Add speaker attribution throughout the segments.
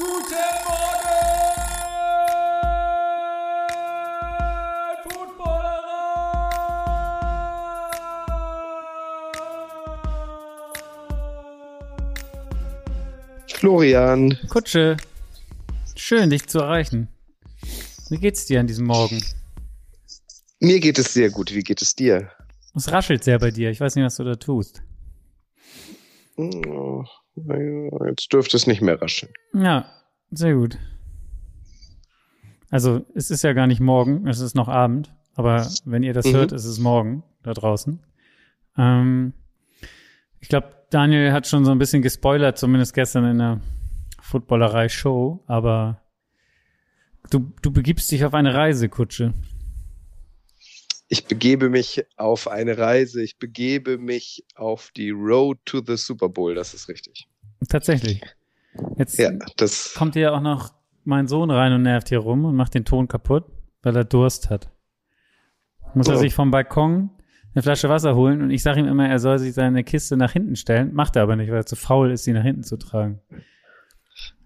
Speaker 1: Guten Morgen,
Speaker 2: Florian.
Speaker 3: Kutsche, schön dich zu erreichen. Wie geht's dir an diesem Morgen?
Speaker 2: Mir geht es sehr gut. Wie geht es dir?
Speaker 3: Es raschelt sehr bei dir. Ich weiß nicht, was du da tust.
Speaker 2: Oh, jetzt dürfte es nicht mehr rascheln.
Speaker 3: Ja, sehr gut. Also, es ist ja gar nicht morgen, es ist noch Abend. Aber wenn ihr das mhm. hört, ist es morgen da draußen. Ähm, ich glaube, Daniel hat schon so ein bisschen gespoilert, zumindest gestern in der Footballerei-Show. Aber du, du begibst dich auf eine Reise, Kutsche.
Speaker 2: Ich begebe mich auf eine Reise. Ich begebe mich auf die Road to the Super Bowl. Das ist richtig.
Speaker 3: Tatsächlich. Jetzt ja, das kommt ja auch noch mein Sohn rein und nervt hier rum und macht den Ton kaputt, weil er Durst hat. Muss oh. er sich vom Balkon eine Flasche Wasser holen und ich sage ihm immer, er soll sich seine Kiste nach hinten stellen. Macht er aber nicht, weil er zu faul ist, sie nach hinten zu tragen.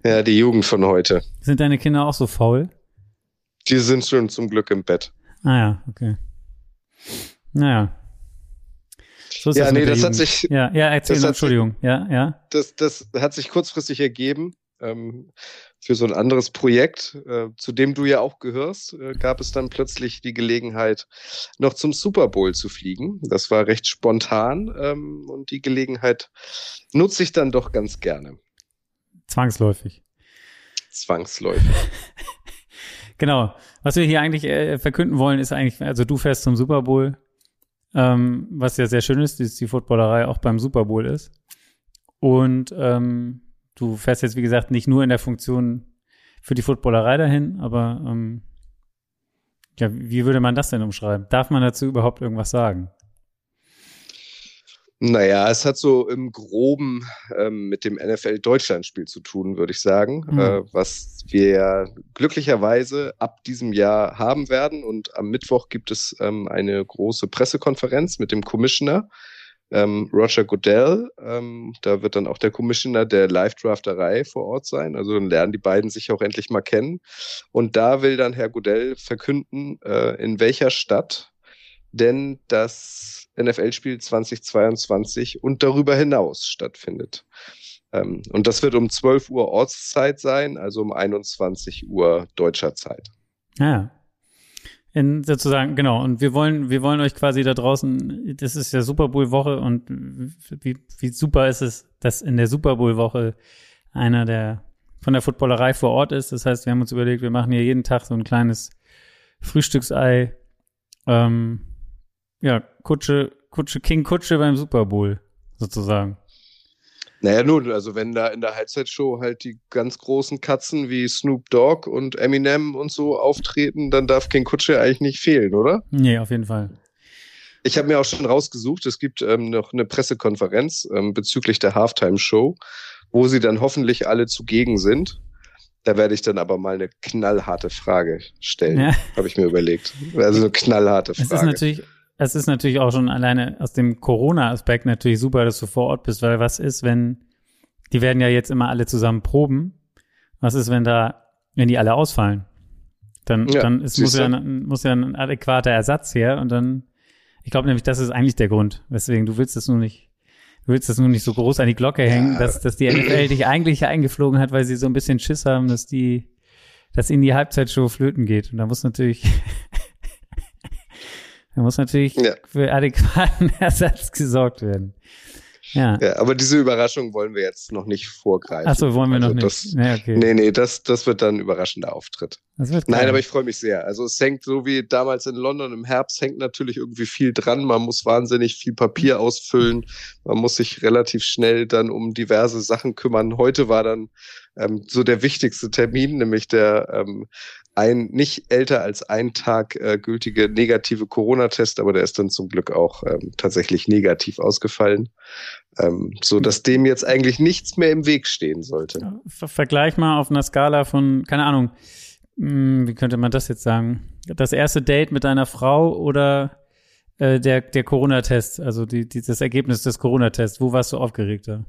Speaker 2: Ja, die Jugend von heute.
Speaker 3: Sind deine Kinder auch so faul?
Speaker 2: Die sind schon zum Glück im Bett.
Speaker 3: Ah ja, okay. Naja.
Speaker 2: So ja, das nee, das hat sich.
Speaker 3: Ja, ja, erzähl, Entschuldigung. Ja, ja.
Speaker 2: Das, das hat sich kurzfristig ergeben. Ähm, für so ein anderes Projekt, äh, zu dem du ja auch gehörst, äh, gab es dann plötzlich die Gelegenheit, noch zum Super Bowl zu fliegen. Das war recht spontan ähm, und die Gelegenheit nutze ich dann doch ganz gerne.
Speaker 3: Zwangsläufig.
Speaker 2: Zwangsläufig.
Speaker 3: genau. Was wir hier eigentlich äh, verkünden wollen, ist eigentlich, also du fährst zum Super Bowl, ähm, was ja sehr schön ist, dass die Footballerei auch beim Super Bowl ist. Und ähm, du fährst jetzt, wie gesagt, nicht nur in der Funktion für die Footballerei dahin, aber ähm, ja, wie würde man das denn umschreiben? Darf man dazu überhaupt irgendwas sagen?
Speaker 2: Naja, es hat so im Groben ähm, mit dem NFL-Deutschland-Spiel zu tun, würde ich sagen, mhm. äh, was wir ja glücklicherweise ab diesem Jahr haben werden. Und am Mittwoch gibt es ähm, eine große Pressekonferenz mit dem Commissioner ähm, Roger Goodell. Ähm, da wird dann auch der Commissioner der Live-Drafterei vor Ort sein. Also dann lernen die beiden sich auch endlich mal kennen. Und da will dann Herr Goodell verkünden, äh, in welcher Stadt denn das NFL-Spiel 2022 und darüber hinaus stattfindet. Ähm, und das wird um 12 Uhr Ortszeit sein, also um 21 Uhr deutscher Zeit.
Speaker 3: Ja, in sozusagen, genau. Und wir wollen, wir wollen euch quasi da draußen, das ist ja Super Bowl Woche und wie, wie super ist es, dass in der Super Bowl Woche einer der von der Footballerei vor Ort ist. Das heißt, wir haben uns überlegt, wir machen hier jeden Tag so ein kleines Frühstücksei. Ähm, ja, Kutsche, Kutsche, King Kutsche beim Super Bowl, sozusagen.
Speaker 2: Naja, nun, also wenn da in der Halbzeitshow halt die ganz großen Katzen wie Snoop Dogg und Eminem und so auftreten, dann darf King Kutsche eigentlich nicht fehlen, oder?
Speaker 3: Nee, auf jeden Fall.
Speaker 2: Ich habe mir auch schon rausgesucht, es gibt ähm, noch eine Pressekonferenz ähm, bezüglich der Halftime-Show, wo sie dann hoffentlich alle zugegen sind. Da werde ich dann aber mal eine knallharte Frage stellen, ja. habe ich mir überlegt. Also eine knallharte Frage.
Speaker 3: Es ist natürlich es ist natürlich auch schon alleine aus dem Corona-Aspekt natürlich super, dass du vor Ort bist, weil was ist, wenn, die werden ja jetzt immer alle zusammen proben. Was ist, wenn da, wenn die alle ausfallen? Dann, ja, dann ist, muss, ja, muss ja ein adäquater Ersatz her und dann, ich glaube nämlich, das ist eigentlich der Grund, weswegen du willst das nur nicht, du willst das nur nicht so groß an die Glocke hängen, ja. dass, dass die NFL dich eigentlich eingeflogen hat, weil sie so ein bisschen Schiss haben, dass die, dass ihnen die Halbzeitshow flöten geht. Und da muss natürlich da muss natürlich ja. für adäquaten Ersatz gesorgt werden. Ja.
Speaker 2: ja, aber diese Überraschung wollen wir jetzt noch nicht vorgreifen.
Speaker 3: Achso, wollen wir
Speaker 2: also
Speaker 3: noch
Speaker 2: das,
Speaker 3: nicht. Nee, okay.
Speaker 2: nee, nee, das, das wird dann ein überraschender Auftritt. Nein, aber ich freue mich sehr. Also es hängt so wie damals in London im Herbst hängt natürlich irgendwie viel dran. Man muss wahnsinnig viel Papier ausfüllen. Man muss sich relativ schnell dann um diverse Sachen kümmern. Heute war dann ähm, so der wichtigste Termin, nämlich der ähm, ein nicht älter als ein Tag äh, gültige negative Corona-Test, aber der ist dann zum Glück auch ähm, tatsächlich negativ ausgefallen, ähm, so dass dem jetzt eigentlich nichts mehr im Weg stehen sollte.
Speaker 3: Vergleich mal auf einer Skala von, keine Ahnung, mh, hm, wie könnte man das jetzt sagen? Das erste Date mit deiner Frau oder äh, der, der Corona-Test, also die, die, das Ergebnis des Corona-Tests, wo warst du aufgeregter?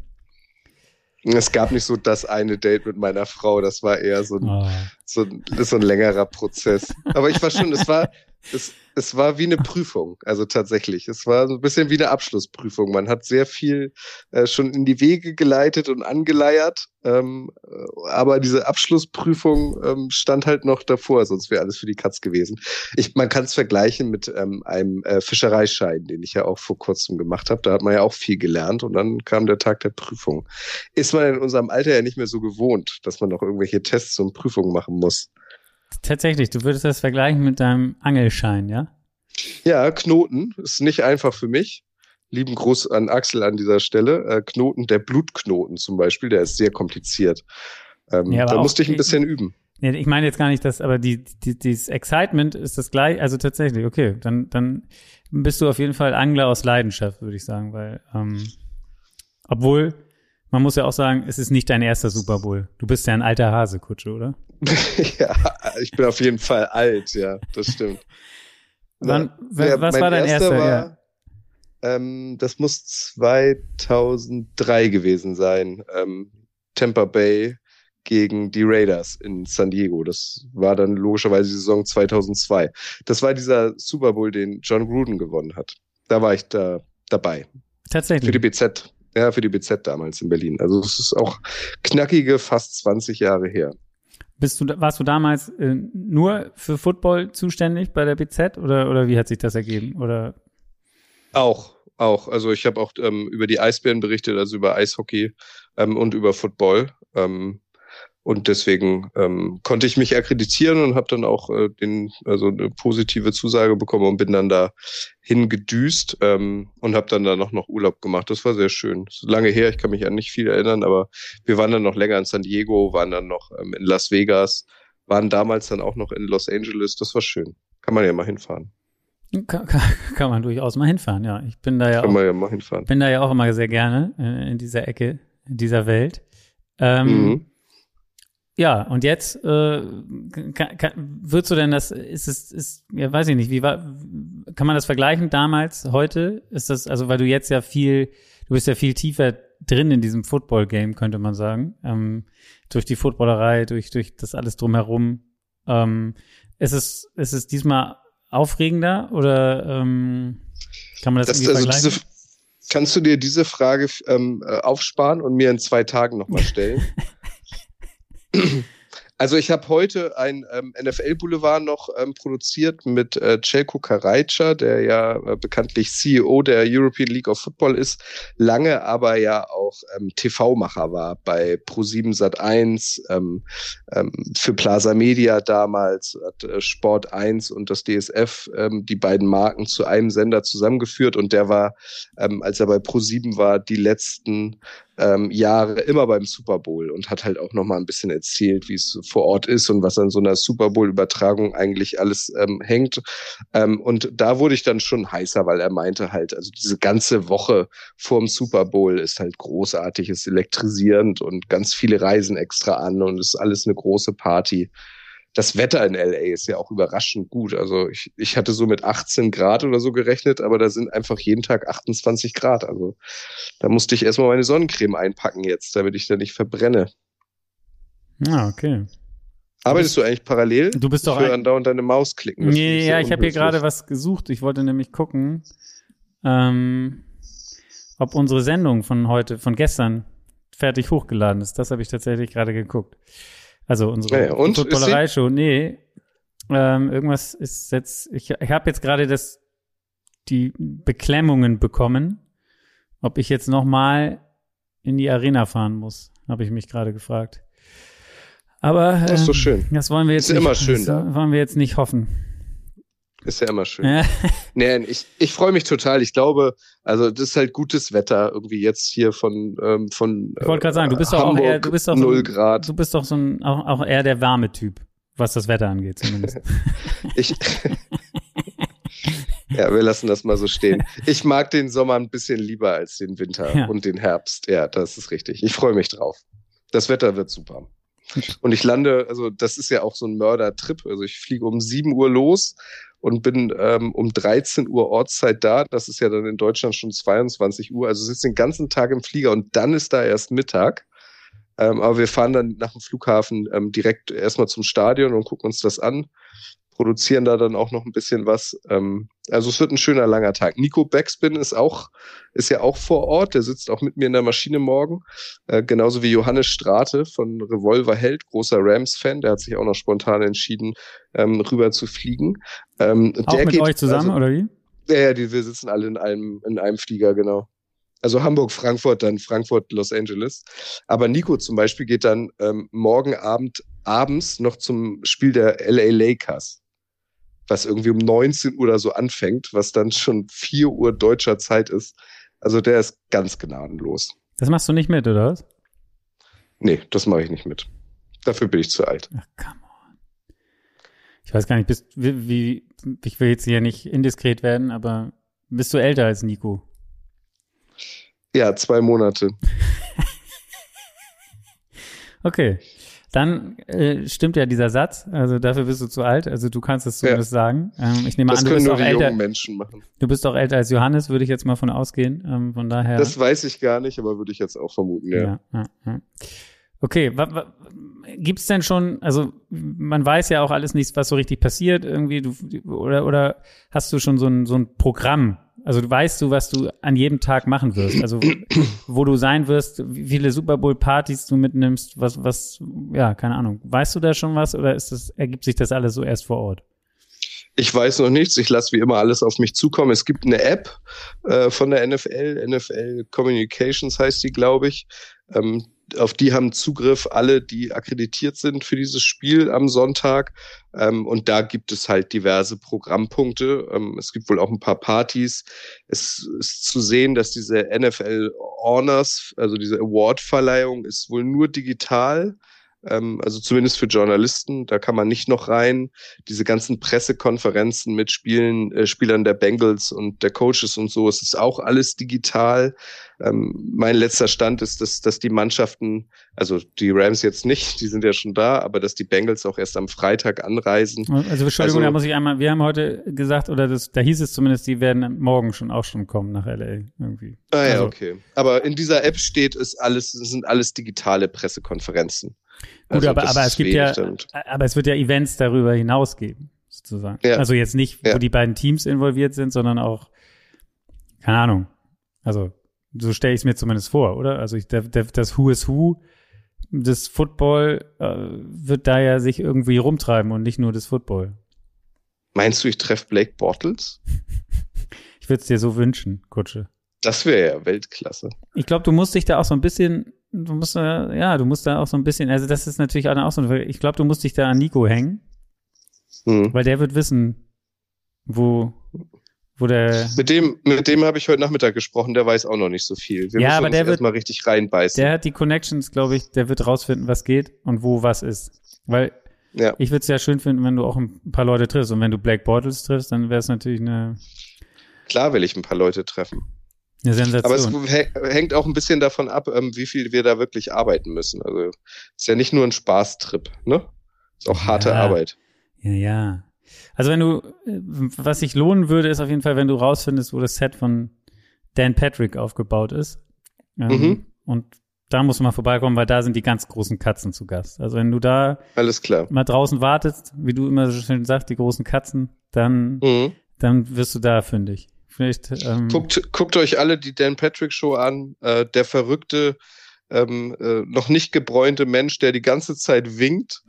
Speaker 2: Es gab nicht so das eine Date mit meiner Frau, das war eher so ein, oh. so, ein, so ein längerer Prozess. Aber ich war schon, es war, es, es war wie eine Prüfung, also tatsächlich. Es war so ein bisschen wie eine Abschlussprüfung. Man hat sehr viel äh, schon in die Wege geleitet und angeleiert, ähm, äh, aber diese Abschlussprüfung ähm, stand halt noch davor, sonst wäre alles für die Katz gewesen. Ich, man kann es vergleichen mit ähm, einem äh, Fischereischein, den ich ja auch vor kurzem gemacht habe. Da hat man ja auch viel gelernt und dann kam der Tag der Prüfung. Ist man in unserem Alter ja nicht mehr so gewohnt, dass man noch irgendwelche Tests und Prüfungen machen muss.
Speaker 3: Tatsächlich, du würdest das vergleichen mit deinem Angelschein, ja?
Speaker 2: Ja, Knoten ist nicht einfach für mich. Lieben Gruß an Axel an dieser Stelle. Äh, Knoten, der Blutknoten zum Beispiel, der ist sehr kompliziert. Ähm, ja, da musste ich ein bisschen üben.
Speaker 3: Ja, ich meine jetzt gar nicht das, aber die, die, dieses Excitement ist das gleich, also tatsächlich, okay, dann, dann bist du auf jeden Fall Angler aus Leidenschaft, würde ich sagen, weil, ähm, obwohl, man muss ja auch sagen, es ist nicht dein erster Super Bowl. Du bist ja ein alter Hase, Kutsche, oder?
Speaker 2: ja, ich bin auf jeden Fall alt, ja, das stimmt.
Speaker 3: Wann, ja, was war dein erster? War, ja.
Speaker 2: ähm, das muss 2003 gewesen sein. Ähm, Tampa Bay gegen die Raiders in San Diego. Das war dann logischerweise die Saison 2002. Das war dieser Super Bowl, den John Gruden gewonnen hat. Da war ich da dabei.
Speaker 3: Tatsächlich.
Speaker 2: Für die BZ. Ja, für die BZ damals in Berlin. Also es ist auch knackige fast 20 Jahre her.
Speaker 3: Bist du, warst du damals äh, nur für Football zuständig bei der BZ oder, oder wie hat sich das ergeben? Oder?
Speaker 2: Auch, auch. Also ich habe auch ähm, über die Eisbären berichtet, also über Eishockey ähm, und über Football. Ähm, und deswegen ähm, konnte ich mich akkreditieren und habe dann auch äh, den, also eine positive Zusage bekommen und bin dann da hingedüst ähm, und habe dann da noch, noch Urlaub gemacht. Das war sehr schön. Lange her, ich kann mich an nicht viel erinnern, aber wir waren dann noch länger in San Diego, waren dann noch ähm, in Las Vegas, waren damals dann auch noch in Los Angeles. Das war schön. Kann man ja mal hinfahren.
Speaker 3: Kann, kann, kann man durchaus mal hinfahren, ja. Ich bin da ja kann auch, man ja mal hinfahren. bin da ja auch immer sehr gerne äh, in dieser Ecke, in dieser Welt. Ähm, mhm. Ja, und jetzt äh, kann, kann, würdest du denn das, ist es, ist, ja, weiß ich nicht, wie war, kann man das vergleichen damals, heute? Ist das, also weil du jetzt ja viel, du bist ja viel tiefer drin in diesem Football-Game, könnte man sagen, ähm, durch die Footballerei, durch, durch das alles drumherum. Ähm, ist es, ist es diesmal aufregender oder ähm, kann man das, das irgendwie also vergleichen?
Speaker 2: Diese, kannst du dir diese Frage ähm, äh, aufsparen und mir in zwei Tagen nochmal stellen? Also ich habe heute ein ähm, NFL-Boulevard noch ähm, produziert mit äh, Celko Karajca, der ja äh, bekanntlich CEO der European League of Football ist, lange aber ja auch ähm, TV-Macher war bei Pro7 Sat1, ähm, ähm, für Plaza Media damals, hat äh, Sport 1 und das DSF ähm, die beiden Marken zu einem Sender zusammengeführt und der war, ähm, als er bei Pro7 war, die letzten ähm, Jahre immer beim Super Bowl und hat halt auch noch mal ein bisschen erzählt, wie es vor Ort ist und was an so einer Super Bowl Übertragung eigentlich alles ähm, hängt. Ähm, und da wurde ich dann schon heißer, weil er meinte halt, also diese ganze Woche vorm Super Bowl ist halt großartig, ist elektrisierend und ganz viele reisen extra an und ist alles eine große Party das Wetter in LA ist ja auch überraschend gut. Also ich, ich hatte so mit 18 Grad oder so gerechnet, aber da sind einfach jeden Tag 28 Grad. Also da musste ich erstmal meine Sonnencreme einpacken jetzt, damit ich da nicht verbrenne.
Speaker 3: Ah, okay.
Speaker 2: Arbeitest du, eigentlich parallel?
Speaker 3: Du bist doch
Speaker 2: ich ein... dauernd deine Maus klicken.
Speaker 3: Nee, ja, ich habe hier gerade was gesucht. Ich wollte nämlich gucken, ähm, ob unsere Sendung von heute, von gestern fertig hochgeladen ist. Das habe ich tatsächlich gerade geguckt. Also unsere
Speaker 2: ja,
Speaker 3: Footballerei-Show. Nee, ähm, irgendwas ist jetzt, ich, ich habe jetzt gerade das, die Beklemmungen bekommen, ob ich jetzt nochmal in die Arena fahren muss, habe ich mich gerade gefragt. Aber
Speaker 2: das ist so ähm, schön.
Speaker 3: Das wollen wir jetzt
Speaker 2: ist
Speaker 3: nicht,
Speaker 2: immer schön,
Speaker 3: das wollen wir jetzt nicht hoffen.
Speaker 2: Ist ja immer schön. Nee, ich, ich freue mich total. Ich glaube, also das ist halt gutes Wetter irgendwie jetzt hier von von.
Speaker 3: Ähm, von ich wollte gerade sagen, du bist doch auch eher, du bist doch
Speaker 2: null so, Grad.
Speaker 3: Du bist doch so ein auch, auch eher der warme Typ, was das Wetter angeht zumindest.
Speaker 2: ich Ja, wir lassen das mal so stehen. Ich mag den Sommer ein bisschen lieber als den Winter ja. und den Herbst. Ja, das ist richtig. Ich freue mich drauf. Das Wetter wird super. Und ich lande, also das ist ja auch so ein Mörder-Trip. Also ich fliege um 7 Uhr los und bin ähm, um 13 Uhr Ortszeit da. Das ist ja dann in Deutschland schon 22 Uhr. Also sitze den ganzen Tag im Flieger und dann ist da erst Mittag. Ähm, aber wir fahren dann nach dem Flughafen ähm, direkt erstmal zum Stadion und gucken uns das an produzieren da dann auch noch ein bisschen was. Ähm, also es wird ein schöner langer Tag. Nico Backspin ist auch, ist ja auch vor Ort, der sitzt auch mit mir in der Maschine morgen. Äh, genauso wie Johannes Strate von Revolver Held, großer Rams-Fan, der hat sich auch noch spontan entschieden, ähm, rüber zu fliegen. Ähm,
Speaker 3: auch mit
Speaker 2: geht,
Speaker 3: euch zusammen,
Speaker 2: also,
Speaker 3: oder wie?
Speaker 2: Ja, ja, die, wir sitzen alle in einem, in einem Flieger, genau. Also Hamburg, Frankfurt, dann Frankfurt, Los Angeles. Aber Nico zum Beispiel geht dann ähm, morgen Abend abends noch zum Spiel der LA Lakers was irgendwie um 19 Uhr oder so anfängt, was dann schon 4 Uhr deutscher Zeit ist. Also der ist ganz gnadenlos.
Speaker 3: Das machst du nicht mit, oder was?
Speaker 2: Nee, das mache ich nicht mit. Dafür bin ich zu alt.
Speaker 3: Ach, come on. Ich weiß gar nicht, bist, wie, wie, ich will jetzt hier nicht indiskret werden, aber bist du älter als Nico?
Speaker 2: Ja, zwei Monate.
Speaker 3: okay. Dann äh, stimmt ja dieser Satz. Also dafür bist du zu alt. Also du kannst es zumindest ja. sagen. Ähm, ich nehme
Speaker 2: das
Speaker 3: an,
Speaker 2: du bist
Speaker 3: auch älter.
Speaker 2: Menschen machen.
Speaker 3: Du bist auch älter als Johannes, würde ich jetzt mal von ausgehen. Ähm, von daher.
Speaker 2: Das weiß ich gar nicht, aber würde ich jetzt auch vermuten. Ja. ja, ja.
Speaker 3: Okay, gibt es denn schon, also man weiß ja auch alles nicht, was so richtig passiert irgendwie, du, oder, oder hast du schon so ein, so ein Programm, also weißt du, was du an jedem Tag machen wirst. Also wo du sein wirst, wie viele Super Bowl Partys du mitnimmst, was, was, ja, keine Ahnung. Weißt du da schon was oder ist das, ergibt sich das alles so erst vor Ort?
Speaker 2: Ich weiß noch nichts. Ich lasse wie immer alles auf mich zukommen. Es gibt eine App äh, von der NFL, NFL Communications heißt die, glaube ich. Ähm, auf die haben Zugriff alle, die akkreditiert sind für dieses Spiel am Sonntag. Ähm, und da gibt es halt diverse Programmpunkte. Ähm, es gibt wohl auch ein paar Partys. Es ist zu sehen, dass diese NFL Honors, also diese Award-Verleihung, ist wohl nur digital ähm, also zumindest für Journalisten, da kann man nicht noch rein. Diese ganzen Pressekonferenzen mit Spielen, äh, Spielern der Bengals und der Coaches und so, es ist auch alles digital. Ähm, mein letzter Stand ist, dass, dass die Mannschaften, also die Rams jetzt nicht, die sind ja schon da, aber dass die Bengals auch erst am Freitag anreisen.
Speaker 3: Also Entschuldigung, also, da muss ich einmal, wir haben heute gesagt, oder das, da hieß es zumindest, die werden morgen schon auch schon kommen nach LA irgendwie.
Speaker 2: Ah ja,
Speaker 3: also,
Speaker 2: okay. Aber in dieser App steht, ist alles, sind alles digitale Pressekonferenzen.
Speaker 3: Gut, also aber, aber es gibt ja, damit. aber es wird ja Events darüber hinaus geben, sozusagen. Ja. Also jetzt nicht, wo ja. die beiden Teams involviert sind, sondern auch, keine Ahnung. Also, so stelle ich es mir zumindest vor, oder? Also ich, der, der, das Who is Who des Football äh, wird da ja sich irgendwie rumtreiben und nicht nur das Football.
Speaker 2: Meinst du, ich treffe Blake Bortles?
Speaker 3: ich würde es dir so wünschen, Kutsche.
Speaker 2: Das wäre ja Weltklasse.
Speaker 3: Ich glaube, du musst dich da auch so ein bisschen du musst da, ja, du musst da auch so ein bisschen, also das ist natürlich auch so, ich glaube, du musst dich da an Nico hängen, hm. weil der wird wissen, wo, wo der.
Speaker 2: Mit dem, mit dem habe ich heute Nachmittag gesprochen, der weiß auch noch nicht so viel. Wir
Speaker 3: ja, müssen aber der wird
Speaker 2: mal richtig reinbeißen.
Speaker 3: Der hat die Connections, glaube ich, der wird rausfinden, was geht und wo was ist. Weil ja. ich würde es ja schön finden, wenn du auch ein paar Leute triffst. Und wenn du Black Bortles triffst, dann wäre es natürlich eine.
Speaker 2: Klar will ich ein paar Leute treffen.
Speaker 3: Eine Sensation.
Speaker 2: Aber es hängt auch ein bisschen davon ab, ähm, wie viel wir da wirklich arbeiten müssen. Also ist ja nicht nur ein Spaßtrip, ne? Ist auch harte
Speaker 3: ja.
Speaker 2: Arbeit.
Speaker 3: Ja, ja. Also wenn du, äh, was sich lohnen würde, ist auf jeden Fall, wenn du rausfindest, wo das Set von Dan Patrick aufgebaut ist. Ähm, mhm. Und da muss man vorbeikommen, weil da sind die ganz großen Katzen zu Gast. Also wenn du da
Speaker 2: Alles klar.
Speaker 3: mal draußen wartest, wie du immer so schön sagst, die großen Katzen, dann, mhm. dann wirst du da fündig. Vielleicht, ähm
Speaker 2: guckt, guckt euch alle die Dan Patrick Show an. Äh, der verrückte, ähm, äh, noch nicht gebräunte Mensch, der die ganze Zeit winkt.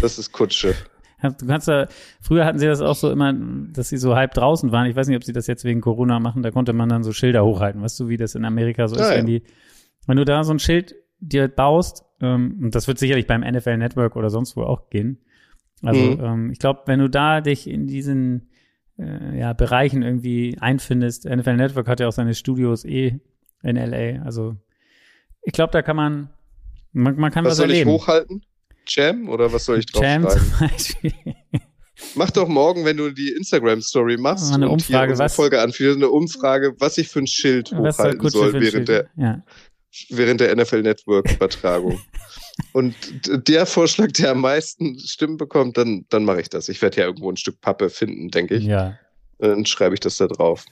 Speaker 2: Das ist Kutsche.
Speaker 3: Du kannst ja, früher hatten sie das auch so immer, dass sie so halb draußen waren. Ich weiß nicht, ob sie das jetzt wegen Corona machen. Da konnte man dann so Schilder hochhalten. Weißt du, wie das in Amerika so ah, ist, ja. wenn die, wenn du da so ein Schild dir baust, ähm, und das wird sicherlich beim NFL Network oder sonst wo auch gehen. Also, mhm. ähm, ich glaube, wenn du da dich in diesen, äh, ja, Bereichen irgendwie einfindest. NFL Network hat ja auch seine Studios eh in LA. Also ich glaube, da kann man, man, man kann was, was
Speaker 2: soll
Speaker 3: erleben.
Speaker 2: ich hochhalten? Jam oder was soll ich drauf Jam? Zum Beispiel. Mach doch morgen, wenn du die Instagram-Story machst,
Speaker 3: eine Umfrage,
Speaker 2: was, Folge anführst, eine Umfrage, was ich für ein Schild hochhalten soll, während, der, ja. während der NFL Network-Übertragung. Und der Vorschlag, der am meisten Stimmen bekommt, dann, dann mache ich das. Ich werde ja irgendwo ein Stück Pappe finden, denke ich.
Speaker 3: Ja.
Speaker 2: Dann schreibe ich das da drauf.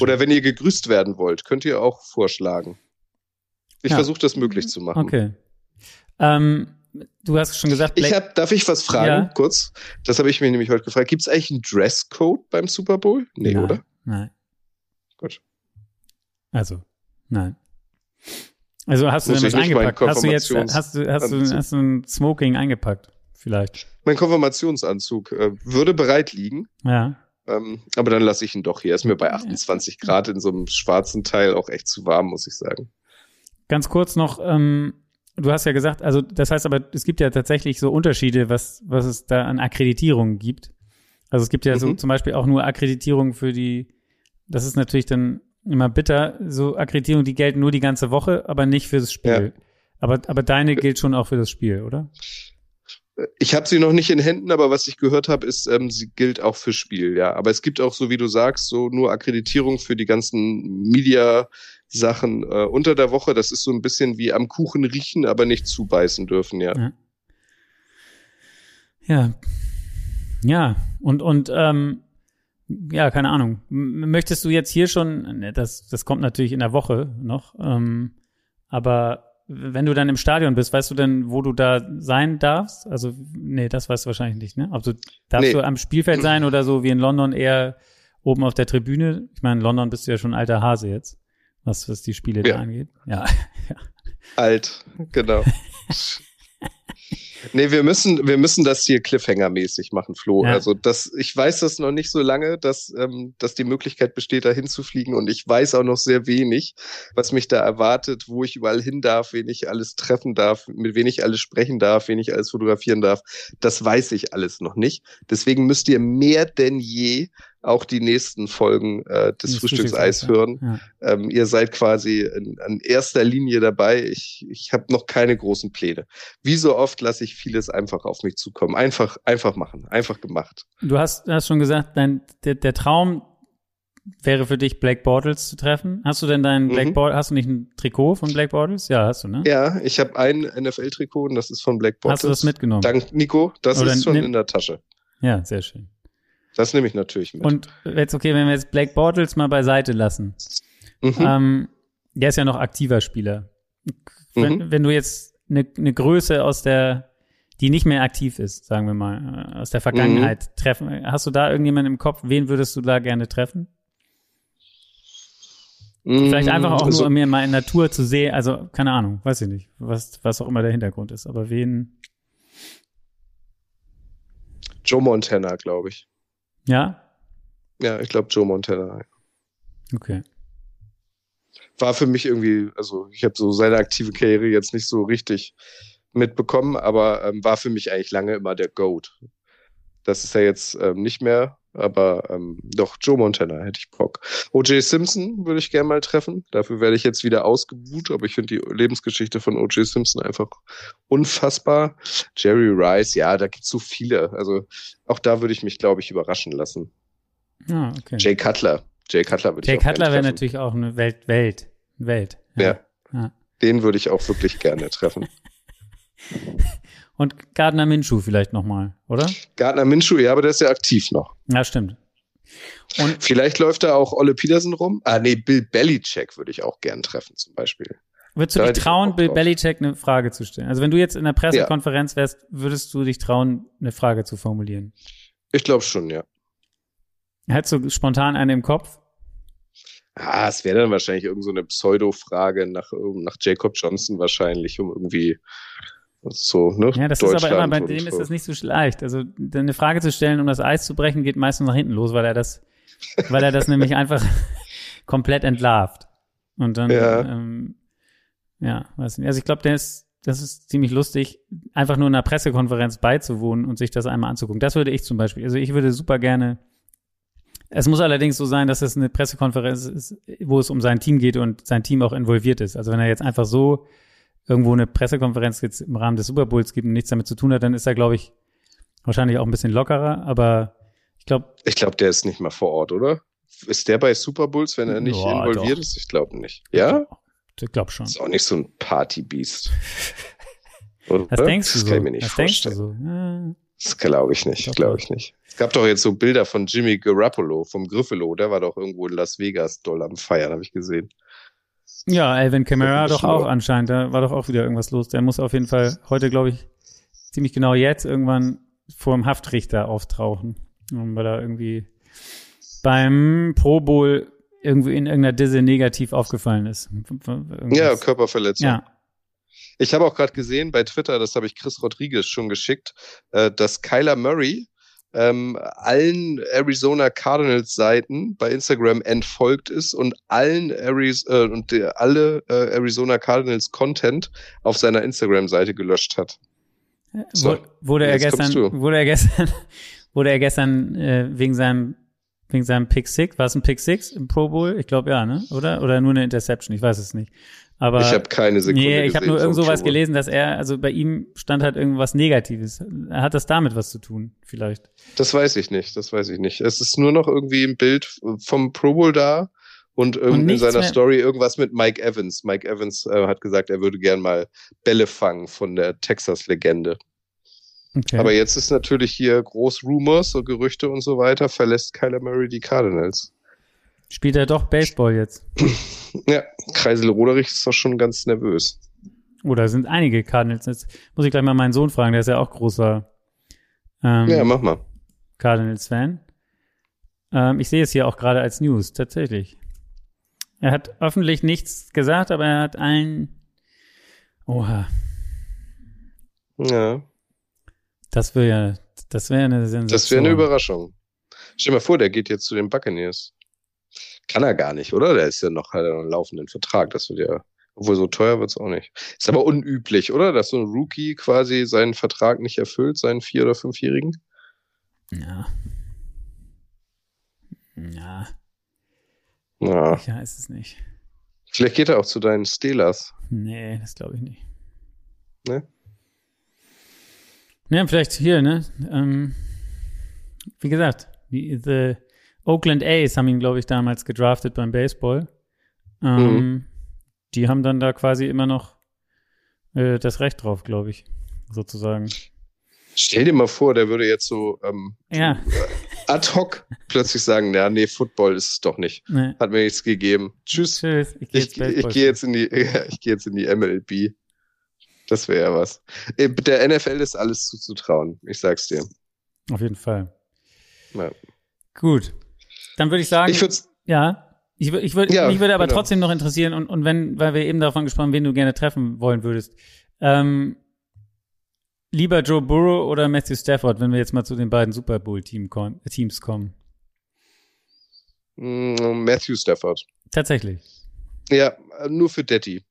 Speaker 2: Oder wenn ihr gegrüßt werden wollt, könnt ihr auch vorschlagen. Ich ja. versuche das möglich zu machen.
Speaker 3: Okay. Ähm, du hast schon gesagt,
Speaker 2: ich hab, darf ich was fragen, ja? kurz? Das habe ich mir nämlich heute gefragt. Gibt es eigentlich einen Dresscode beim Super Bowl? Nee,
Speaker 3: nein,
Speaker 2: oder?
Speaker 3: Nein.
Speaker 2: Gut.
Speaker 3: Also, nein. Also hast du denn was eingepackt? Hast du jetzt hast du, hast, du, hast du ein Smoking eingepackt? Vielleicht.
Speaker 2: Mein Konfirmationsanzug äh, würde bereit liegen.
Speaker 3: Ja.
Speaker 2: Ähm, aber dann lasse ich ihn doch hier. Ist mir bei 28 Grad in so einem schwarzen Teil auch echt zu warm, muss ich sagen.
Speaker 3: Ganz kurz noch, ähm, du hast ja gesagt, also das heißt aber, es gibt ja tatsächlich so Unterschiede, was, was es da an Akkreditierungen gibt. Also es gibt ja mhm. so zum Beispiel auch nur Akkreditierungen für die, das ist natürlich dann immer bitter, so Akkreditierungen, die gelten nur die ganze Woche, aber nicht für das Spiel. Ja. Aber, aber deine gilt schon auch für das Spiel, oder?
Speaker 2: Ich habe sie noch nicht in Händen, aber was ich gehört habe, ist, ähm, sie gilt auch für Spiel, ja. Aber es gibt auch, so wie du sagst, so nur Akkreditierung für die ganzen Media-Sachen äh, unter der Woche. Das ist so ein bisschen wie am Kuchen riechen, aber nicht zubeißen dürfen, ja.
Speaker 3: Ja, ja. ja. Und, und ähm, ja, keine Ahnung. Möchtest du jetzt hier schon, ne, das, das kommt natürlich in der Woche noch, ähm, aber wenn du dann im Stadion bist, weißt du denn, wo du da sein darfst? Also, nee, das weißt du wahrscheinlich nicht, ne? Also, darfst nee. du am Spielfeld sein oder so wie in London eher oben auf der Tribüne? Ich meine, in London bist du ja schon alter Hase jetzt, was, was die Spiele ja. da angeht. Ja. ja.
Speaker 2: Alt, genau. Nee, wir müssen, wir müssen das hier Cliffhanger-mäßig machen, Flo. Ja. Also das, ich weiß das noch nicht so lange, dass, ähm, dass die Möglichkeit besteht, da hinzufliegen und ich weiß auch noch sehr wenig, was mich da erwartet, wo ich überall hin darf, wen ich alles treffen darf, mit wem ich alles sprechen darf, wen ich alles fotografieren darf. Das weiß ich alles noch nicht. Deswegen müsst ihr mehr denn je auch die nächsten Folgen äh, des Frühstückseis hören. Ja. Ähm, ihr seid quasi in, in erster Linie dabei. Ich, ich habe noch keine großen Pläne. Wie so oft lasse ich vieles einfach auf mich zukommen. Einfach, einfach machen, einfach gemacht.
Speaker 3: Du hast, hast schon gesagt, dein, der, der Traum wäre für dich Black Bortles zu treffen. Hast du denn dein Black mhm. Bortles, hast du nicht ein Trikot von Black Bortles? Ja, hast du, ne?
Speaker 2: Ja, ich habe ein NFL-Trikot und das ist von Black Bortles.
Speaker 3: Hast du das mitgenommen?
Speaker 2: Dank Nico, das Oder ist schon in der Tasche.
Speaker 3: Ja, sehr schön.
Speaker 2: Das nehme ich natürlich mit.
Speaker 3: Und jetzt, okay, wenn wir jetzt Blake Bortles mal beiseite lassen. Mhm. Ähm, der ist ja noch aktiver Spieler. Wenn, mhm. wenn du jetzt eine, eine Größe aus der, die nicht mehr aktiv ist, sagen wir mal, äh, aus der Vergangenheit mhm. treffen, hast du da irgendjemanden im Kopf? Wen würdest du da gerne treffen? Vielleicht einfach auch also, nur, um mir mal in Natur zu sehen, also keine Ahnung, weiß ich nicht, was, was auch immer der Hintergrund ist, aber wen?
Speaker 2: Joe Montana, glaube ich.
Speaker 3: Ja?
Speaker 2: Ja, ich glaube Joe Montana.
Speaker 3: Okay.
Speaker 2: War für mich irgendwie, also ich habe so seine aktive Karriere jetzt nicht so richtig mitbekommen, aber ähm, war für mich eigentlich lange immer der Goat. Das ist ja jetzt ähm, nicht mehr aber ähm, doch, Joe Montana hätte ich Bock. O.J. Simpson würde ich gerne mal treffen. Dafür werde ich jetzt wieder ausgebucht, aber ich finde die Lebensgeschichte von O.J. Simpson einfach unfassbar. Jerry Rice, ja, da gibt's so viele. Also auch da würde ich mich, glaube ich, überraschen lassen.
Speaker 3: Ah, okay.
Speaker 2: Jay Cutler. Jay Cutler würde
Speaker 3: ich
Speaker 2: Jay
Speaker 3: Cutler wäre natürlich auch eine Welt, Welt, Welt.
Speaker 2: Ja. ja. ja. Den würde ich auch wirklich gerne treffen.
Speaker 3: Und Gardner Minshew vielleicht nochmal, oder?
Speaker 2: Gardner Minshew, ja, aber der ist ja aktiv noch.
Speaker 3: Ja, stimmt.
Speaker 2: Und vielleicht läuft da auch Olle Peterson rum. Ah, nee, Bill Belichick würde ich auch gern treffen, zum Beispiel.
Speaker 3: Würdest du da dich trauen, Bill Belichick eine Frage zu stellen? Also wenn du jetzt in der Pressekonferenz ja. wärst, würdest du dich trauen, eine Frage zu formulieren?
Speaker 2: Ich glaube schon, ja.
Speaker 3: Hättest du spontan eine im Kopf?
Speaker 2: Ah, es wäre dann wahrscheinlich irgendeine so Pseudo-Frage nach, nach Jacob Johnson wahrscheinlich, um irgendwie so, ne?
Speaker 3: Ja, das ist aber immer, bei dem ist das nicht so leicht. Also eine Frage zu stellen, um das Eis zu brechen, geht meistens nach hinten los, weil er das, weil er das nämlich einfach komplett entlarvt. Und dann, ja, ähm, ja weiß nicht. Also ich glaube, der ist, das ist ziemlich lustig, einfach nur in einer Pressekonferenz beizuwohnen und sich das einmal anzugucken. Das würde ich zum Beispiel, also ich würde super gerne. Es muss allerdings so sein, dass es eine Pressekonferenz ist, wo es um sein Team geht und sein Team auch involviert ist. Also wenn er jetzt einfach so irgendwo eine Pressekonferenz jetzt im Rahmen des Super Bowls gibt und nichts damit zu tun hat, dann ist er, glaube ich, wahrscheinlich auch ein bisschen lockerer, aber ich glaube.
Speaker 2: Ich glaube, der ist nicht mal vor Ort, oder? Ist der bei Super Bowls, wenn er nicht Boah, involviert doch. ist? Ich glaube nicht. Ja?
Speaker 3: Ich glaube schon.
Speaker 2: Ist auch nicht so ein Partybeast.
Speaker 3: Was denkst du
Speaker 2: das
Speaker 3: so?
Speaker 2: kann ich mir nicht
Speaker 3: Was
Speaker 2: vorstellen.
Speaker 3: So? Ja.
Speaker 2: Das glaube ich nicht, glaube ich nicht. Es gab doch jetzt so Bilder von Jimmy Garoppolo vom Griffelo, der war doch irgendwo in Las Vegas doll am Feiern, habe ich gesehen.
Speaker 3: Ja, Alvin Kamara doch auch anscheinend. Da war doch auch wieder irgendwas los. Der muss auf jeden Fall heute, glaube ich, ziemlich genau jetzt irgendwann vor dem Haftrichter auftauchen. Weil er irgendwie beim Pro Bowl irgendwie in irgendeiner Disse negativ aufgefallen ist.
Speaker 2: Irgendwas. Ja, Körperverletzung. Ja. Ich habe auch gerade gesehen bei Twitter, das habe ich Chris Rodriguez schon geschickt, äh, dass Kyler Murray ähm, allen Arizona Cardinals Seiten bei Instagram entfolgt ist und allen Aris äh, und der, alle äh, Arizona Cardinals Content auf seiner Instagram Seite gelöscht hat.
Speaker 3: So, wurde, er gestern, wurde er gestern, wurde er gestern äh, wegen seinem wegen seinem Pick Six, war es ein Pick Six im Pro Bowl? Ich glaube ja, ne? Oder oder nur eine Interception? Ich weiß es nicht. Aber
Speaker 2: ich habe keine Sekunde
Speaker 3: Nee, ich habe nur irgend sowas gelesen, dass er, also bei ihm stand halt irgendwas Negatives. Hat das damit was zu tun, vielleicht?
Speaker 2: Das weiß ich nicht, das weiß ich nicht. Es ist nur noch irgendwie ein Bild vom Pro Bowl da und, und in seiner mehr. Story irgendwas mit Mike Evans. Mike Evans äh, hat gesagt, er würde gern mal Bälle fangen von der Texas-Legende. Okay. Aber jetzt ist natürlich hier groß Rumors und Gerüchte und so weiter, verlässt Kyler Murray die Cardinals.
Speaker 3: Spielt er doch Baseball jetzt?
Speaker 2: ja, Kreisel Roderich ist doch schon ganz nervös.
Speaker 3: Oder sind einige Cardinals jetzt? Muss ich gleich mal meinen Sohn fragen, der ist ja auch großer
Speaker 2: ähm, ja, mach mal.
Speaker 3: Cardinals-Fan. Ähm, ich sehe es hier auch gerade als News, tatsächlich. Er hat öffentlich nichts gesagt, aber er hat allen. Oha.
Speaker 2: Ja.
Speaker 3: Das wäre ja, das wäre eine Sensation.
Speaker 2: Das wäre eine Überraschung. Stell dir mal vor, der geht jetzt zu den Buccaneers. Kann er gar nicht, oder? Der ist ja noch, hat er einen laufenden Vertrag. Das wird ja, obwohl so teuer wird's auch nicht. Ist aber unüblich, oder? Dass so ein Rookie quasi seinen Vertrag nicht erfüllt, seinen vier- oder fünfjährigen.
Speaker 3: Ja. Ja.
Speaker 2: Ja.
Speaker 3: Ich weiß es nicht.
Speaker 2: Vielleicht geht er auch zu deinen Steelers.
Speaker 3: Nee, das glaube ich nicht.
Speaker 2: Ne?
Speaker 3: Ja, vielleicht hier, ne? Ähm, wie gesagt, die, the Oakland A's haben ihn, glaube ich, damals gedraftet beim Baseball. Ähm, mhm. Die haben dann da quasi immer noch äh, das Recht drauf, glaube ich, sozusagen.
Speaker 2: Stell dir mal vor, der würde jetzt so ähm,
Speaker 3: ja.
Speaker 2: Äh, ad hoc plötzlich sagen, ja, nee, Football ist es doch nicht. Nee. Hat mir nichts gegeben. Tschüss.
Speaker 3: Tschüss.
Speaker 2: Ich gehe jetzt, ich, ich geh jetzt in die, ich gehe jetzt in die MLB. Das wäre ja was. Äh, der NFL ist alles zuzutrauen. Ich sag's dir.
Speaker 3: Auf jeden Fall.
Speaker 2: Ja.
Speaker 3: Gut. Dann würde ich sagen,
Speaker 2: ich
Speaker 3: ja, ich, ich würde, ja, mich würde aber genau. trotzdem noch interessieren und, und wenn, weil wir eben davon gesprochen, wen du gerne treffen wollen würdest, ähm, lieber Joe Burrow oder Matthew Stafford, wenn wir jetzt mal zu den beiden Super Bowl Team kom Teams kommen?
Speaker 2: Mm, Matthew Stafford.
Speaker 3: Tatsächlich.
Speaker 2: Ja, nur für Daddy.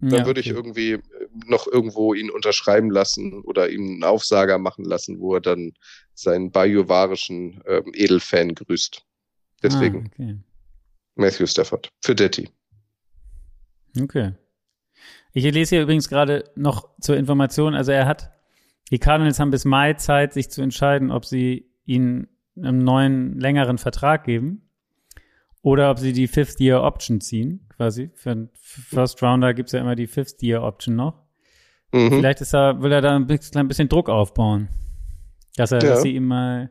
Speaker 2: Dann ja, würde ich irgendwie noch irgendwo ihn unterschreiben lassen oder ihm einen Aufsager machen lassen, wo er dann seinen bajuwarischen ähm, Edelfan grüßt. Deswegen. Ah, okay. Matthew Stafford. Für Detti.
Speaker 3: Okay. Ich lese hier übrigens gerade noch zur Information, also er hat, die Cardinals haben bis Mai Zeit, sich zu entscheiden, ob sie ihn einen neuen, längeren Vertrag geben oder ob sie die Fifth-Year-Option ziehen, quasi. Für einen First Rounder gibt's ja immer die Fifth-Year-Option noch. Mhm. Vielleicht ist er, will er da ein bisschen, ein bisschen Druck aufbauen. Dass er, ja. dass sie ihm mal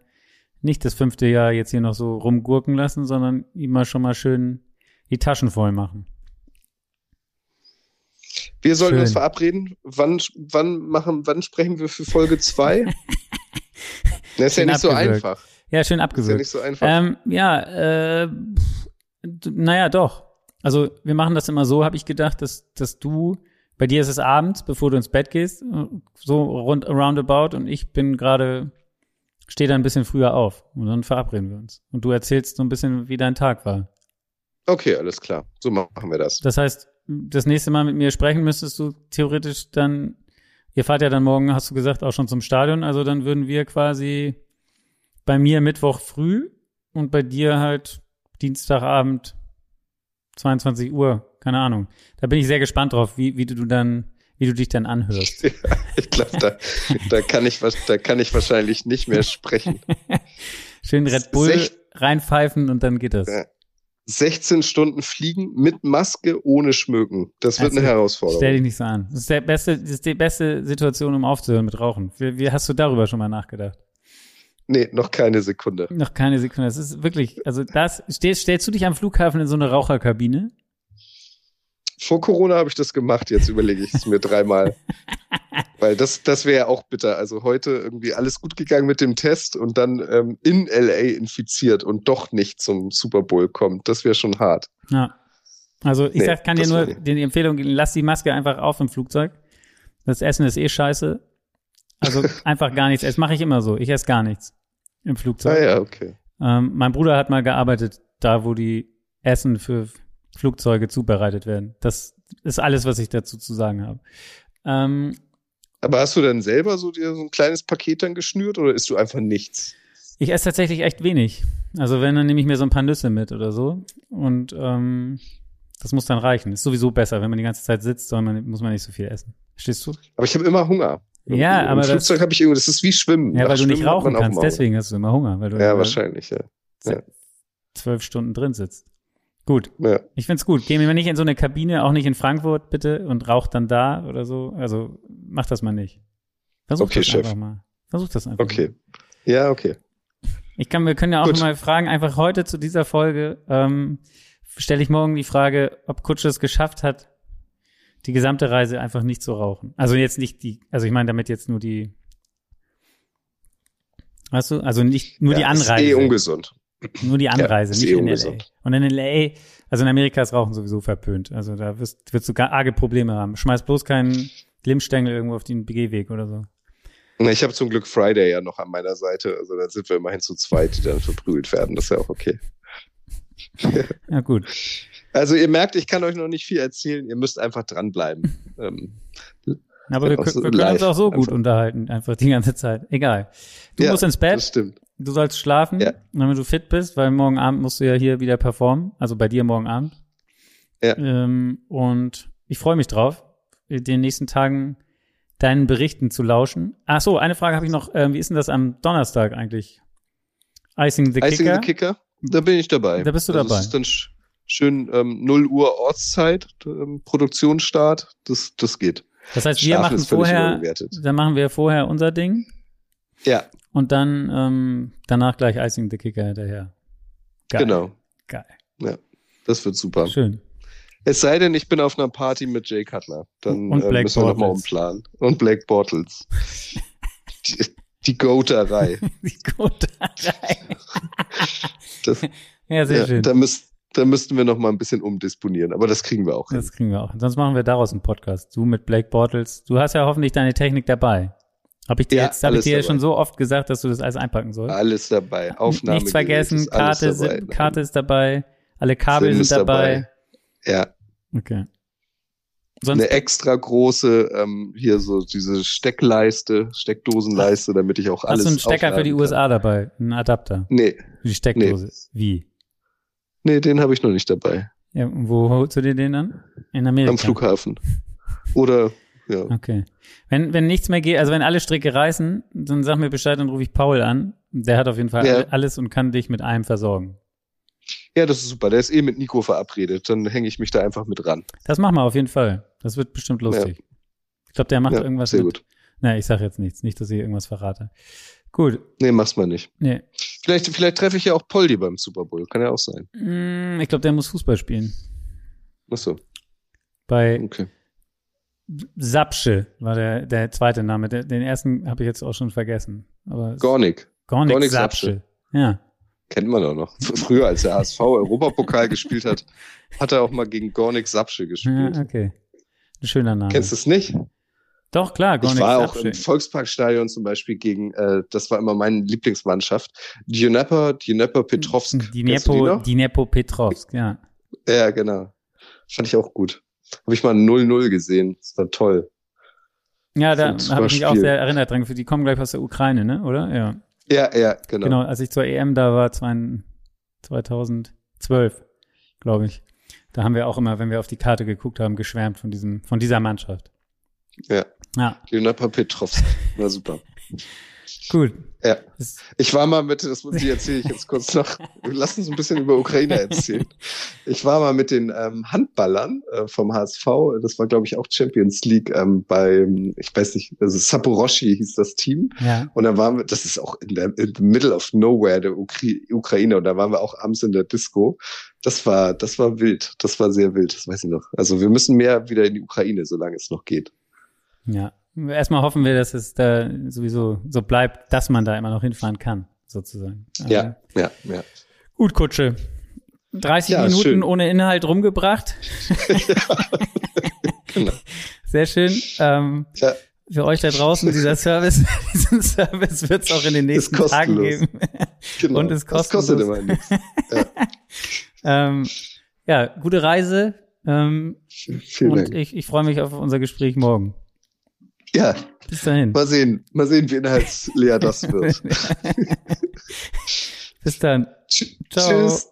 Speaker 3: nicht das fünfte Jahr jetzt hier noch so rumgurken lassen, sondern ihm mal schon mal schön die Taschen voll machen.
Speaker 2: Wir sollten Schön. uns verabreden. Wann, wann machen, wann sprechen wir für Folge 2? das ist schön ja nicht abgewürgt. so einfach.
Speaker 3: Ja, schön abgewürgt.
Speaker 2: Ist ja nicht so einfach.
Speaker 3: Ähm, ja, äh, naja, doch. Also wir machen das immer so, habe ich gedacht, dass, dass du, bei dir ist es abends, bevor du ins Bett gehst, so rund roundabout und ich bin gerade, stehe da ein bisschen früher auf und dann verabreden wir uns. Und du erzählst so ein bisschen, wie dein Tag war.
Speaker 2: Okay, alles klar. So machen wir das.
Speaker 3: Das heißt, das nächste Mal mit mir sprechen müsstest du theoretisch dann, ihr fahrt ja dann morgen, hast du gesagt, auch schon zum Stadion, also dann würden wir quasi bei mir Mittwoch früh und bei dir halt Dienstagabend 22 Uhr, keine Ahnung. Da bin ich sehr gespannt drauf, wie, wie du dann, wie du dich dann anhörst.
Speaker 2: Ja, ich glaube, da, da kann ich, da kann ich wahrscheinlich nicht mehr sprechen.
Speaker 3: Schön Red Bull Sech reinpfeifen und dann geht das. Ja.
Speaker 2: 16 Stunden fliegen mit Maske ohne Schmücken. Das wird also, eine Herausforderung.
Speaker 3: Stell dich nicht so an. Das ist, der beste, das ist die beste Situation, um aufzuhören mit Rauchen. Wie, wie hast du darüber schon mal nachgedacht?
Speaker 2: Nee, noch keine Sekunde.
Speaker 3: Noch keine Sekunde. Das ist wirklich, also das, stellst, stellst du dich am Flughafen in so eine Raucherkabine?
Speaker 2: Vor Corona habe ich das gemacht, jetzt überlege ich es mir dreimal. Weil das, das wäre ja auch bitter. Also heute irgendwie alles gut gegangen mit dem Test und dann ähm, in LA infiziert und doch nicht zum Super Bowl kommt. Das wäre schon hart.
Speaker 3: Ja. Also ich nee, sag, kann dir nur die Empfehlung geben, lass die Maske einfach auf im Flugzeug. Das Essen ist eh scheiße. Also einfach gar nichts. Das mache ich immer so. Ich esse gar nichts im Flugzeug.
Speaker 2: Ah ja, okay.
Speaker 3: Ähm, mein Bruder hat mal gearbeitet, da wo die Essen für Flugzeuge zubereitet werden. Das ist alles, was ich dazu zu sagen habe. Ähm,
Speaker 2: Aber hast du dann selber so dir so ein kleines Paket dann geschnürt oder isst du einfach nichts?
Speaker 3: Ich esse tatsächlich echt wenig. Also wenn, dann nehme ich mir so ein paar Nüsse mit oder so. Und ähm, das muss dann reichen. Ist sowieso besser, wenn man die ganze Zeit sitzt, soll man, muss man nicht so viel essen. Stehst du?
Speaker 2: Aber ich habe immer Hunger.
Speaker 3: Ja,
Speaker 2: Im
Speaker 3: aber
Speaker 2: Flugzeug habe ich irgendwie, das ist wie Schwimmen.
Speaker 3: Ja,
Speaker 2: Nach
Speaker 3: weil du nicht
Speaker 2: Schwimmen
Speaker 3: rauchen kannst, deswegen hast du immer Hunger, weil du.
Speaker 2: Ja, wahrscheinlich, ja. ja.
Speaker 3: zwölf Stunden drin sitzt. Gut.
Speaker 2: ja.
Speaker 3: Ich find's gut. Geh mir nicht in so eine Kabine, auch nicht in Frankfurt, bitte, und rauch dann da oder so. Also mach das mal nicht. Versuch
Speaker 2: Okay,
Speaker 3: das
Speaker 2: Chef.
Speaker 3: einfach mal. Versuch das einfach. Mal.
Speaker 2: Okay. Ja, okay.
Speaker 3: Ich kann, wir können ja auch
Speaker 2: Gut.
Speaker 3: mal fragen, einfach heute zu dieser Folge, ähm, stelle ich morgen die Frage, ob Kutsche es geschafft hat, die gesamte Reise einfach nicht zu rauchen. Also jetzt nicht die, also ich meine damit jetzt nur die, weißt du, also nicht nur die
Speaker 2: ja, Ist
Speaker 3: Anreise.
Speaker 2: eh ungesund.
Speaker 3: Nur die Anreise,
Speaker 2: ist
Speaker 3: nicht
Speaker 2: eh
Speaker 3: in LA. Und in LA, also in Amerika ist Rauchen sowieso verpönt. Also da wirst, wirst du gar arge Probleme haben. Schmeiß bloß keinen Glimmstängel irgendwo auf den BG-Weg oder so.
Speaker 2: Na, Ich habe zum Glück Friday ja noch an meiner Seite. Also da sind wir immerhin zu zweit, die dann verprügelt werden. Das ist ja auch okay.
Speaker 3: Ja, gut.
Speaker 2: Also ihr merkt, ich kann euch noch nicht viel erzählen. Ihr müsst einfach dranbleiben. ähm,
Speaker 3: Aber wir,
Speaker 2: Auch
Speaker 3: können-
Speaker 2: so
Speaker 3: wir können uns auch so gut
Speaker 2: einfach.
Speaker 3: unterhalten, einfach die ganze Zeit. Egal. Du
Speaker 2: ja,
Speaker 3: musst ins
Speaker 2: Das
Speaker 3: Bett,
Speaker 2: stimmt.
Speaker 3: Du sollst schlafen,
Speaker 2: Ja.
Speaker 3: damit du fit bist, weil morgen Abend musst du ja hier wieder performen. Also bei dir morgen Abend.
Speaker 2: Ja.
Speaker 3: Ähm, und ich freue mich drauf, in den nächsten Tagen deinen Berichten zu lauschen. Ach so, eine Frage habe ich noch. Ähm, wie ist denn das am Donnerstag eigentlich? Icing the
Speaker 2: Icing
Speaker 3: Kicker?
Speaker 2: the Kicker, da bin ich dabei.
Speaker 3: Da bist du
Speaker 2: also
Speaker 3: dabei.
Speaker 2: Es ist dann sch schön ähm, 0 Uhr Ortszeit, ähm, Produktionsstart. Das, das geht.
Speaker 3: Das heißt, wir
Speaker 2: Schlafen
Speaker 3: machen vorher, dann machen wir vorher unser Ding
Speaker 2: Ja,
Speaker 3: und dann ähm, danach gleich Icing the Kicker hinterher. Geil.
Speaker 2: genau.
Speaker 3: Geil.
Speaker 2: Das wird super.
Speaker 3: Schön.
Speaker 2: Es sei denn, ich bin auf einer Party mit Jay Cutler. Dann
Speaker 3: Und
Speaker 2: äh,
Speaker 3: Black
Speaker 2: müssen wir nochmal umplanen. Und Black Bortles. die, die Goaterei.
Speaker 3: Die Koterei.
Speaker 2: Das,
Speaker 3: Ja, sehr
Speaker 2: ja,
Speaker 3: schön.
Speaker 2: da, müsst, da müssten wir nochmal ein bisschen umdisponieren. Aber das kriegen wir auch hin.
Speaker 3: Das kriegen wir auch. Sonst machen wir daraus einen Podcast. Du mit Blake Bortles. Du hast ja hoffentlich deine Technik dabei. Habe ich dir
Speaker 2: Ja,
Speaker 3: jetzt, habe ich dir
Speaker 2: dabei.
Speaker 3: schon so oft gesagt, dass du das alles einpacken sollst.
Speaker 2: Alles dabei. Aufnahme.
Speaker 3: Nichts vergessen, Karte,
Speaker 2: dabei.
Speaker 3: Karte ist dabei, alle Kabel sind
Speaker 2: ist
Speaker 3: dabei.
Speaker 2: Ja,
Speaker 3: Okay. Sonst,
Speaker 2: eine extra große, ähm, hier so diese Steckleiste, Steckdosenleiste, damit ich auch alles
Speaker 3: hast du einen Stecker für die
Speaker 2: kann.
Speaker 3: USA dabei? Einen Adapter?
Speaker 2: Nee,
Speaker 3: Für die Steckdose? Wie?
Speaker 2: nee, den habe ich noch nicht dabei.
Speaker 3: Ja, wo holst du dir den dann? In Amerika?
Speaker 2: Am Flughafen. Oder, ja.
Speaker 3: Okay. Wenn, wenn nichts mehr geht, also wenn alle Stricke reißen, dann sag mir Bescheid, dann rufe ich Paul an. Der hat auf jeden Fall
Speaker 2: Ja.
Speaker 3: alle- alles und kann dich mit allem versorgen.
Speaker 2: Ja, das ist super. Der ist eh mit Nico verabredet. Dann hänge ich mich da einfach mit ran.
Speaker 3: Das machen wir auf jeden Fall. Das wird bestimmt lustig. Ich glaube, der macht
Speaker 2: Ja,
Speaker 3: irgendwas
Speaker 2: sehr
Speaker 3: mit.
Speaker 2: gut.
Speaker 3: Na, ich sag jetzt nichts. Nicht, dass ich irgendwas verrate. Gut.
Speaker 2: Nee, mach's mal nicht.
Speaker 3: Nee.
Speaker 2: Vielleicht, vielleicht treffe ich ja auch Poldi beim Super Bowl. Kann ja auch sein.
Speaker 3: Mm, Ich glaube, der muss Fußball spielen.
Speaker 2: Ach so,
Speaker 3: Bei
Speaker 2: okay.
Speaker 3: Sapsche war der, der zweite Name. Der, den ersten habe ich jetzt auch schon vergessen. Aber
Speaker 2: Gornik.
Speaker 3: Gornik,
Speaker 2: Gornik
Speaker 3: Sapsche. Ja.
Speaker 2: Kennt man doch noch. Früher, als der HSV Europapokal gespielt hat, hat er auch mal gegen Gornik Sapsche
Speaker 3: ja,
Speaker 2: gespielt.
Speaker 3: okay. Ein schöner Name.
Speaker 2: Kennst du es nicht?
Speaker 3: Doch, klar, Gornik
Speaker 2: ich war auch im Volksparkstadion zum Beispiel gegen, äh, das war immer meine Lieblingsmannschaft, Dnepr, Dnepr Petrovsk.
Speaker 3: Dniepo Petrovsk, ja.
Speaker 2: Ja, genau. Fand ich auch gut. Habe ich mal 0-0 gesehen. Das war toll.
Speaker 3: Ja, da habe ich mich auch sehr erinnert dran. Die kommen gleich aus der Ukraine, ne? Oder? Ja.
Speaker 2: Ja, ja, genau.
Speaker 3: Genau, als ich zur EM da war, zwei- 2012, glaube ich. Da haben wir auch immer, wenn wir auf die Karte geguckt haben, geschwärmt von diesem, von dieser Mannschaft.
Speaker 2: Ja.
Speaker 3: Ja,
Speaker 2: Dnepr Petrovsk. War super.
Speaker 3: Gut.
Speaker 2: Ja. Ich war mal mit, das muss ich erzähle ich jetzt kurz noch. Lass uns ein bisschen über Ukraine erzählen. Ich war mal mit den ähm, Handballern äh, vom HSV, das war glaube ich auch Champions League ähm, bei, ich weiß nicht, also Saporoshi hieß das Team.
Speaker 3: Ja.
Speaker 2: Und da waren wir, das ist auch in der in the middle of nowhere der Ukri Ukraine und da waren wir auch abends in der Disco. Das war, das war wild. Das war sehr wild, das weiß ich noch. Also wir müssen mehr wieder in die Ukraine, solange es noch geht.
Speaker 3: Ja, erstmal hoffen wir, dass es da sowieso so bleibt, dass man da immer noch hinfahren kann, sozusagen.
Speaker 2: Ja, äh, ja, ja.
Speaker 3: Gut, Kutsche. 30 ja, Minuten schön. ohne Inhalt rumgebracht. ja, genau. Sehr schön. Ähm, ja. Für euch da draußen, dieser Service, diesen Service wird es auch in den nächsten Tagen geben.
Speaker 2: Genau.
Speaker 3: Und es kostet immer nichts. Ja. ähm, ja, gute Reise. Ähm, Vielen und Dank. ich, ich freue mich auf unser Gespräch morgen.
Speaker 2: Ja.
Speaker 3: Bis dahin.
Speaker 2: Mal sehen, mal sehen, wie inhaltsleer das wird.
Speaker 3: Bis dann.
Speaker 2: Ciao. Tschüss.